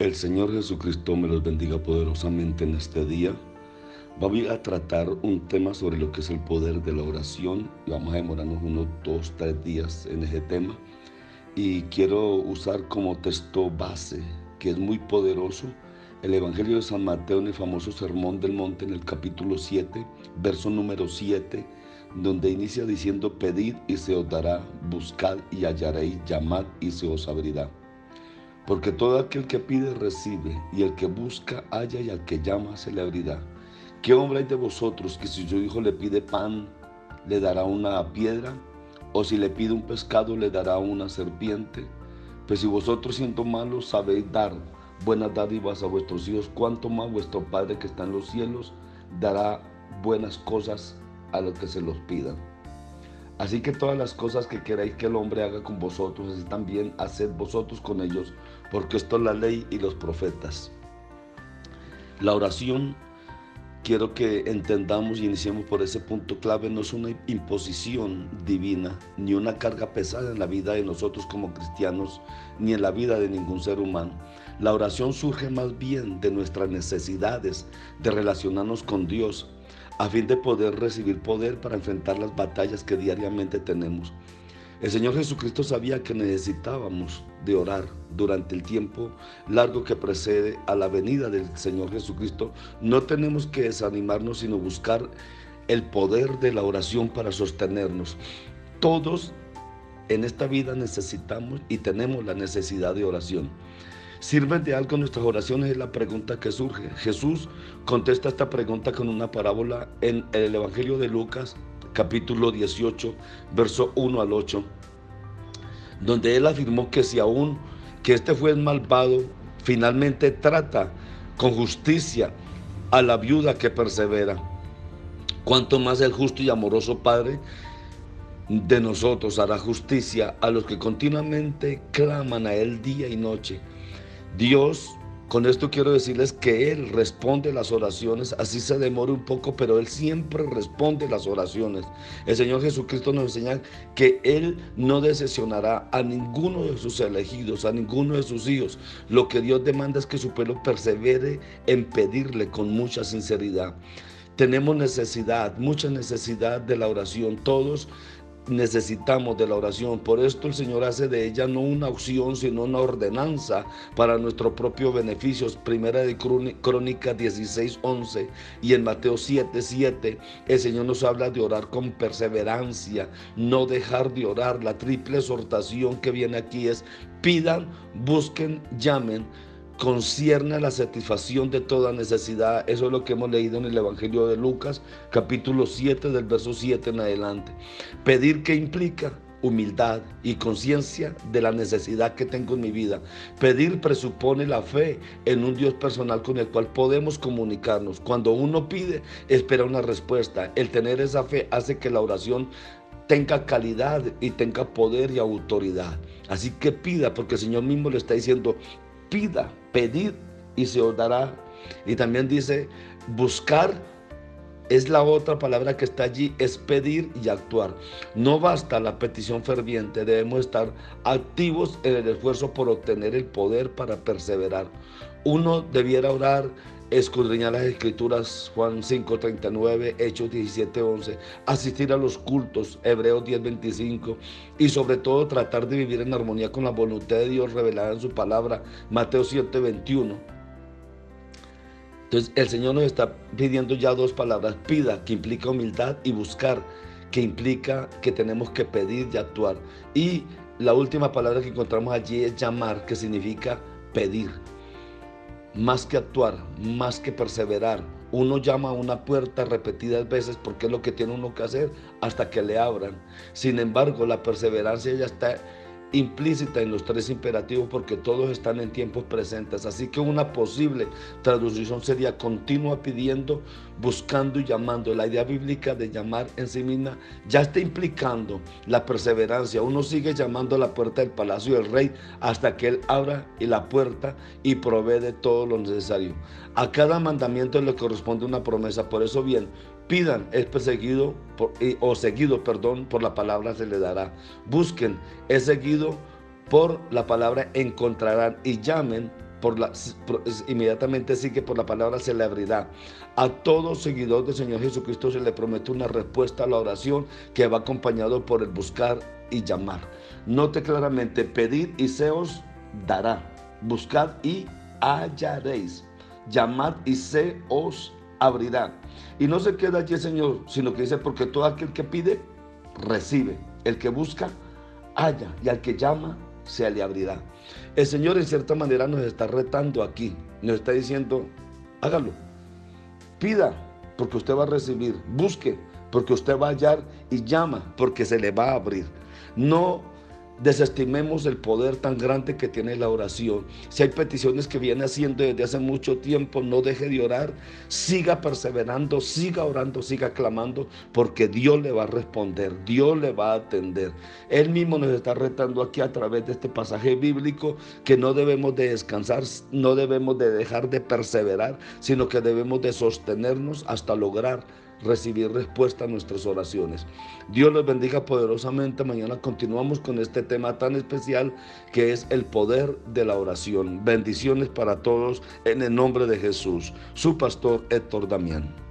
El Señor Jesucristo me los bendiga poderosamente en este día. Vamos a tratar un tema sobre lo que es el poder de la oración. Vamos a demorarnos unos dos, tres días en ese tema. Y quiero usar como texto base, que es muy poderoso, el Evangelio de San Mateo en el famoso Sermón del Monte en el capítulo 7, verso número 7, donde inicia diciendo, pedid y se os dará, buscad y hallaréis, llamad y se os abrirá. Porque todo aquel que pide recibe, y el que busca halla, y al que llama se le abrirá. ¿Qué hombre hay de vosotros que si su hijo le pide pan, le dará una piedra? ¿O si le pide un pescado, le dará una serpiente? Pues si vosotros siendo malos sabéis dar buenas dádivas a vuestros hijos, ¿cuánto más vuestro Padre que está en los cielos dará buenas cosas a los que se los pidan? Así que todas las cosas que queráis que el hombre haga con vosotros, así también haced vosotros con ellos, porque esto es la ley y los profetas. La oración, quiero que entendamos y iniciemos por ese punto clave, no es una imposición divina, ni una carga pesada en la vida de nosotros como cristianos, ni en la vida de ningún ser humano. La oración surge más bien de nuestras necesidades de relacionarnos con Dios a fin de poder recibir poder para enfrentar las batallas que diariamente tenemos. El Señor Jesucristo sabía que necesitábamos de orar durante el tiempo largo que precede a la venida del Señor Jesucristo. No tenemos que desanimarnos, sino buscar el poder de la oración para sostenernos. Todos en esta vida necesitamos y tenemos la necesidad de oración. ¿Sirven de algo nuestras oraciones? Es la pregunta que surge. Jesús contesta esta pregunta con una parábola en el Evangelio de Lucas, capítulo 18, verso 1 al 8, donde él afirmó que si aún que este fue el malvado, finalmente trata con justicia a la viuda que persevera. Cuanto más el justo y amoroso Padre de nosotros hará justicia a los que continuamente claman a Él día y noche. Dios, con esto quiero decirles que Él responde las oraciones, así se demore un poco, pero Él siempre responde las oraciones. El Señor Jesucristo nos enseña que Él no decepcionará a ninguno de sus elegidos, a ninguno de sus hijos. Lo que Dios demanda es que su pueblo persevere en pedirle con mucha sinceridad. Tenemos necesidad, mucha necesidad de la oración. Todos necesitamos de la oración. Por esto el Señor hace de ella no una opción, sino una ordenanza para nuestro propio beneficio. Primera de Crónica 16, 11 y en Mateo 7, 7, el Señor nos habla de orar con perseverancia, no dejar de orar. La triple exhortación que viene aquí es pidan, busquen, llamen concierne a la satisfacción de toda necesidad. Eso es lo que hemos leído en el Evangelio de Lucas, capítulo 7, del verso 7 en adelante. Pedir que implica humildad y conciencia de la necesidad que tengo en mi vida. Pedir presupone la fe en un Dios personal con el cual podemos comunicarnos. Cuando uno pide, espera una respuesta. El tener esa fe hace que la oración tenga calidad y tenga poder y autoridad. Así que pida, porque el Señor mismo le está diciendo, pida, pedid y se os dará. Y también dice, buscar es la otra palabra que está allí, es pedir y actuar. No basta la petición ferviente, debemos estar activos en el esfuerzo por obtener el poder para perseverar. Uno debiera orar escudriñar las escrituras, Juan 5:39, Hechos 17:11, asistir a los cultos, Hebreos 10:25, y sobre todo tratar de vivir en armonía con la voluntad de Dios revelada en su palabra, Mateo 7:21. Entonces el Señor nos está pidiendo ya dos palabras, pida, que implica humildad, y buscar, que implica que tenemos que pedir y actuar. Y la última palabra que encontramos allí es llamar, que significa pedir más que actuar, más que perseverar, Uno llama a una puerta repetidas veces porque es lo que tiene uno que hacer hasta que le abran. Sin embargo, la perseverancia ya está implícita en los tres imperativos porque todos están en tiempos presentes. Así que una posible traducción sería continua pidiendo, buscando y llamando. La idea bíblica de llamar en sí misma ya está implicando la perseverancia. Uno sigue llamando a la puerta del palacio del rey hasta que él abra y la puerta y provee de todo lo necesario. A cada mandamiento le corresponde una promesa. Por eso bien, Pidan, es perseguido o seguido, perdón, por la palabra se le dará. Busquen, es seguido por la palabra encontrarán y llamen por la, inmediatamente sigue por la palabra se le abrirá. A todo seguidor del Señor Jesucristo se le promete una respuesta a la oración que va acompañado por el buscar y llamar. Note claramente, pedir y se os dará. Buscad y hallaréis. Llamad y se os abrirá. Y no se queda allí Señor, sino que dice, porque todo aquel que pide, recibe. El que busca, halla. Y al que llama, se le abrirá. El Señor en cierta manera nos está retando aquí. Nos está diciendo, hágalo. Pida, porque usted va a recibir. Busque, porque usted va a hallar. Y llama, porque se le va a abrir. No desestimemos el poder tan grande que tiene la oración. Si hay peticiones que viene haciendo desde hace mucho tiempo, no deje de orar, siga perseverando, siga orando, siga clamando, porque Dios le va a responder, Dios le va a atender. Él mismo nos está retando aquí a través de este pasaje bíblico que no debemos de descansar, no debemos de dejar de perseverar, sino que debemos de sostenernos hasta lograr recibir respuesta a nuestras oraciones. Dios los bendiga poderosamente. Mañana continuamos con este tema tan especial que es el poder de la oración. Bendiciones para todos en el nombre de Jesús. Su pastor Héctor Damián.